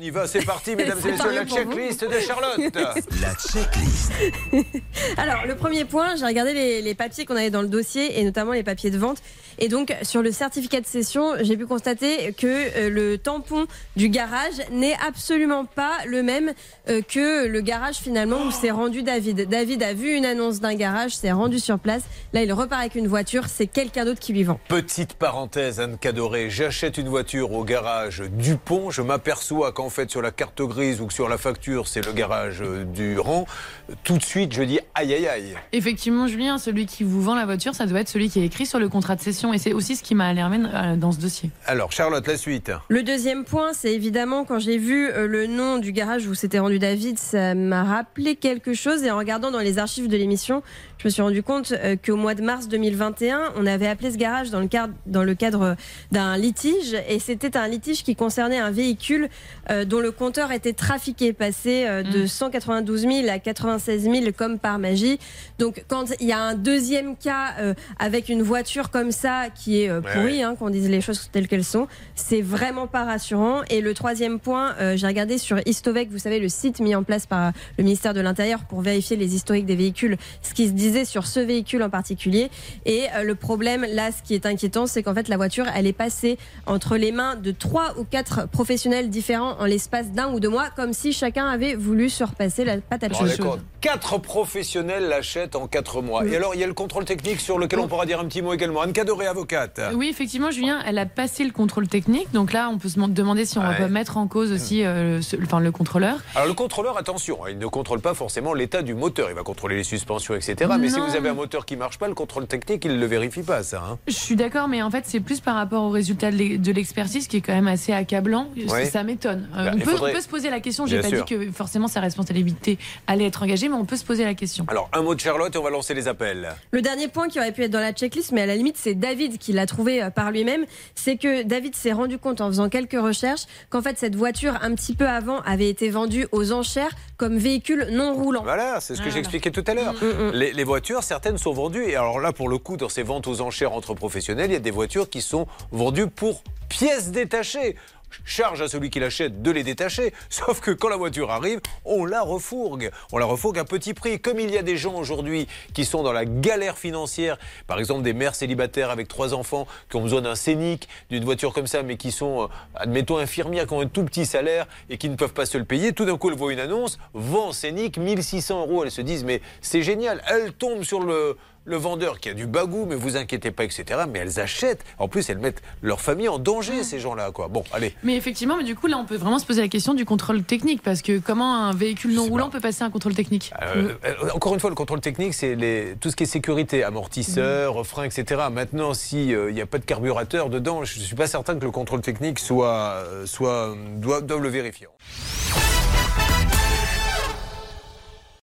On y va, c'est parti, mesdames et messieurs, la checklist de Charlotte. La checklist. Alors, le premier point, j'ai regardé les, les papiers qu'on avait dans le dossier et notamment les papiers de vente. Et donc, sur le certificat de cession, j'ai pu constater que euh, le tampon du garage n'est absolument pas le même euh, que le garage finalement où s'est rendu David. David a vu une annonce d'un garage, s'est rendu sur place. Là, il repart avec une voiture. C'est quelqu'un d'autre qui lui vend. Petite parenthèse, Anne Cadoré, j'achète une voiture au garage Dupont. Je m'aperçois qu'en fait, sur la carte grise ou que sur la facture, c'est le garage du rang. Tout de suite, je dis aïe aïe aïe. Effectivement, Julien, celui qui vous vend la voiture, ça doit être celui qui est écrit sur le contrat de cession. Et c'est aussi ce qui m'a alermé euh, dans ce dossier. Alors, Charlotte, la suite. Le deuxième point, c'est évidemment quand j'ai vu euh, le nom du garage où s'était rendu David, ça m'a rappelé quelque chose. Et en regardant dans les archives de l'émission, je me suis rendu compte euh, qu'au mois de mars 2021, on avait appelé ce garage dans le cadre, dans le cadre d'un litige. Et c'était un litige qui concernait un véhicule euh, dont le compteur était trafiqué, passé euh, de 192 000 à 96 000 comme par magie. Donc quand il y a un deuxième cas euh, avec une voiture comme ça qui est euh, pourrie, hein, qu'on dise les choses telles qu'elles sont, c'est vraiment pas rassurant. Et le troisième point, euh, j'ai regardé sur Histovec, vous savez, le site mis en place par le ministère de l'Intérieur pour vérifier les historiques des véhicules, ce qui se disait sur ce véhicule en particulier. Et euh, le problème, là, ce qui est inquiétant, c'est qu'en fait, la voiture, elle est passée entre les mains de trois ou quatre professionnels différents en l'espace d'un ou deux mois, comme si chacun avait voulu se repasser la patate Bon, chaude. Quatre professionnels l'achètent en quatre mois. Et alors, il y a le contrôle technique sur lequel on pourra dire un petit mot également. Anne Cadoré, avocate. Oui, effectivement, Julien, elle a passé le contrôle technique. Donc là, on peut se demander si on Ouais. va pas mettre en cause aussi euh, ce- enfin, le contrôleur. Alors le contrôleur, attention, hein, il ne contrôle pas forcément l'état du moteur. Il va contrôler les suspensions, etc. Mais si vous avez un moteur qui marche pas, le contrôle technique, il ne le vérifie pas, ça. hein. Je suis d'accord, mais en fait, c'est plus par rapport au résultat de l'e- de l'expertise qui est quand même assez accablant. Ouais. Ça m'étonne. Euh, Bah, on, peut, faudrait- on peut se poser la question. J'ai pas sûr. dit que forcément sa responsabilité allait être engagée, mais on peut se poser la question. Alors, un mot de Charlotte et on va lancer les appels. Le dernier point qui aurait pu être dans la checklist, mais à la limite, c'est David qui l'a trouvé euh, par lui-même. C'est que David s'est rendu compte en faisant quelques recherches qu'en fait, cette voiture, un petit peu avant, avait été vendue aux enchères comme véhicule non roulant. Voilà, c'est ce que Voilà. j'expliquais tout à l'heure. Mm, Les, les voitures, certaines sont vendues. Et alors là, pour le coup, dans ces ventes aux enchères entre professionnels, il y a des voitures qui sont vendues pour pièces détachées. Charge à celui qui l'achète de les détacher. Sauf que quand la voiture arrive, on la refourgue. On la refourgue à petit prix. Comme il y a des gens aujourd'hui qui sont dans la galère financière, par exemple des mères célibataires avec trois enfants qui ont besoin d'un scénic, d'une voiture comme ça, mais qui sont, euh, admettons, infirmières, qui ont un tout petit salaire et qui ne peuvent pas se le payer, tout d'un coup, elles voient une annonce, vend scénic, 1600 euros. Elles se disent, mais c'est génial. Elles tombent sur le, le vendeur qui a du bagou, mais vous inquiétez pas, etc. Mais elles achètent. En plus, elles mettent leur famille en danger, ces gens-là. quoi. Bon, allez. Mais effectivement, mais du coup, là, on peut vraiment se poser la question du contrôle technique, parce que comment un véhicule non roulant pas. peut passer un contrôle technique Euh, euh, encore une fois, le contrôle technique, c'est les- tout ce qui est sécurité, amortisseurs, freins, etc. Maintenant, s'il n'y a pas de carburateur dedans, je ne suis pas certain que le contrôle technique soit, euh, soit, doit, doivent le vérifier.